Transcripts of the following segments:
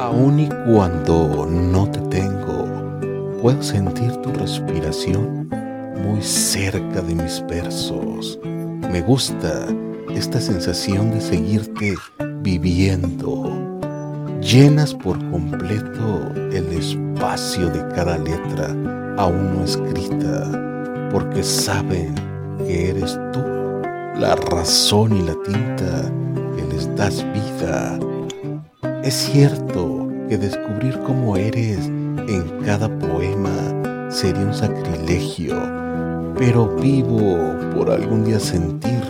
Aun y cuando no te tengo, puedo sentir tu respiración muy cerca de mis versos. Me gusta esta sensación de seguirte viviendo. Llenas por completo el espacio de cada letra aún no escrita, porque saben que eres tú la razón y la tinta que les das vida. Es cierto que descubrir cómo eres en cada poema sería un sacrilegio, pero vivo por algún día sentir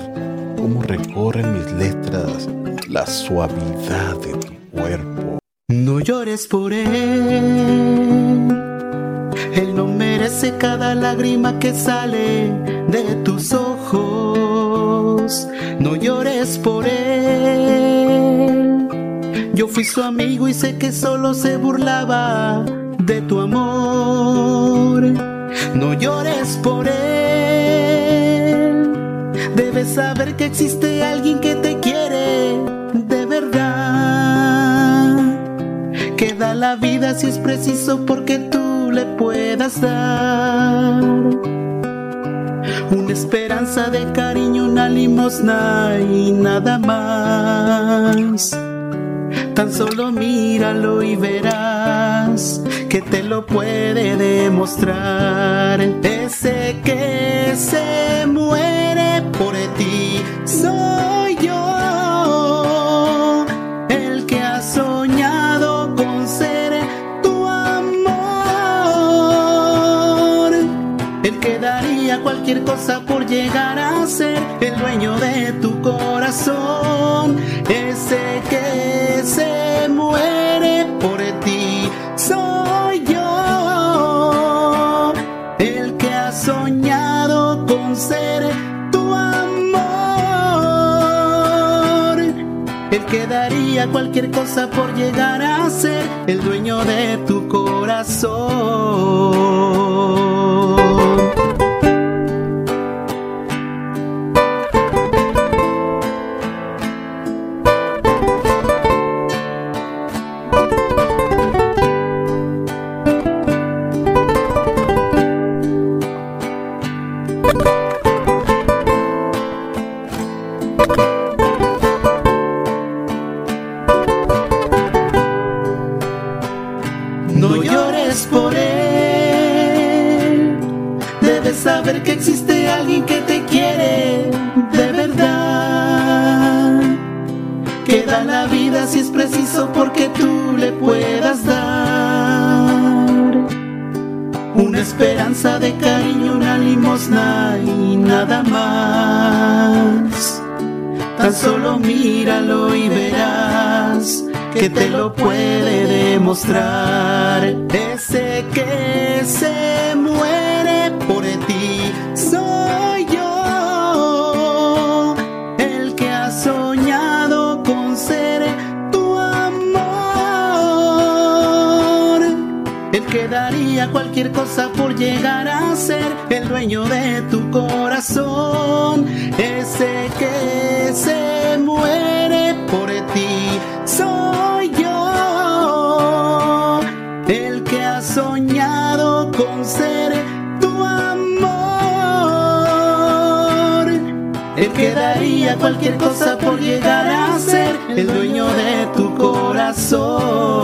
cómo recorren mis letras la suavidad de tu cuerpo. No llores por él, él no merece cada lágrima que sale de tus ojos. No llores por él, yo fui su amigo y sé que solo se burlaba de tu amor. No llores por él, debes saber que existe alguien que te quiere de verdad. Que da la vida si es preciso porque tú le puedas dar. Una esperanza de cariño, una limosna y nada más. Tan solo míralo y verás que te lo puede demostrar. Ese que se muere por ti soy yo, el que ha soñado con ser tu amor, el que daría cualquier cosa por llegar a ser el dueño de tu corazón, ese que soñado con ser tu amor, el que daría cualquier cosa por llegar a ser el dueño de tu corazón. Llores por él. Debes saber que existe alguien que te quiere de verdad. Que da la vida si es preciso porque tú le puedas dar. Una esperanza de cariño, una limosna y nada más. Tan solo míralo y verás que te lo puede demostrar. Ese que se muere por ti soy yo, el que ha soñado con ser tu amor, el que daría cualquier cosa por llegar a ser el dueño de tu corazón. Ese que se el que daría cualquier cosa por llegar a ser el dueño de tu corazón.